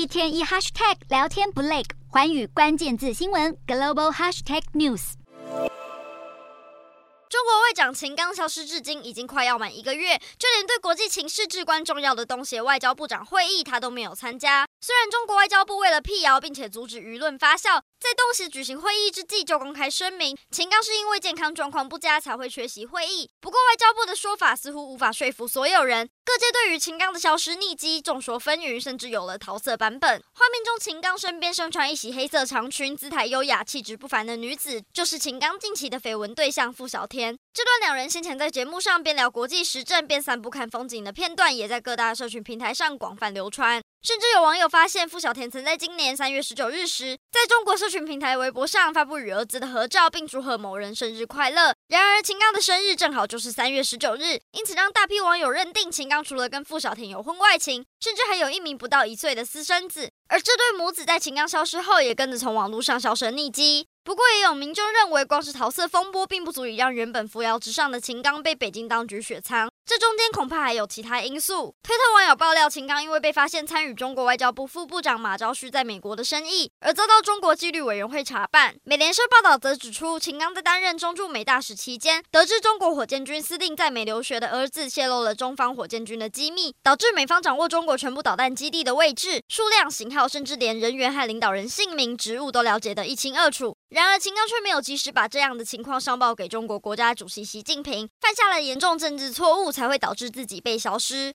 一天一 hashtag 聊天不累，环宇关键字新闻 global hashtag news。中国外长秦刚消失至今已经快要满一个月，就连对国际情势至关重要的东协外交部长会议，他都没有参加。虽然中国外交部为了辟谣并且阻止舆论发酵，在东协举行会议之际就公开声明，秦刚是因为健康状况不佳才会缺席会议。不过外交部的说法似乎无法说服所有人，各界对于秦刚的消失匿迹众说纷纭，甚至有了桃色版本。画面中秦刚身边身穿一袭黑色长裙、姿态优雅、气质不凡的女子，就是秦刚近期的绯闻对象付小天。这段两人先前在节目上边聊国际时政边散步看风景的片段，也在各大社群平台上广泛流传。甚至有网友发现，傅小天曾在今年三月十九日时，在中国社群平台微博上发布与儿子的合照，并祝贺某人生日快乐。然而，秦刚的生日正好就是三月十九日，因此让大批网友认定秦刚除了跟傅小天有婚外情，甚至还有一名不到一岁的私生子。而这对母子在秦刚消失后，也跟着从网络上销声匿迹。不过，也有民众认为，光是桃色风波并不足以让原本扶摇直上的秦刚被北京当局雪藏。这中间恐怕还有其他因素。推特网友爆料，秦刚因为被发现参与中国外交部副部长马朝旭在美国的生意，而遭到中国纪律委员会查办。美联社报道则指出，秦刚在担任中驻美大使期间，得知中国火箭军司令在美留学的儿子泄露了中方火箭军的机密，导致美方掌握中国全部导弹基地的位置、数量、型号，甚至连人员和领导人姓名、职务都了解得一清二楚。然而，秦刚却没有及时把这样的情况上报给中国国家主席习近平，犯下了严重政治错误，才会导致自己被消失。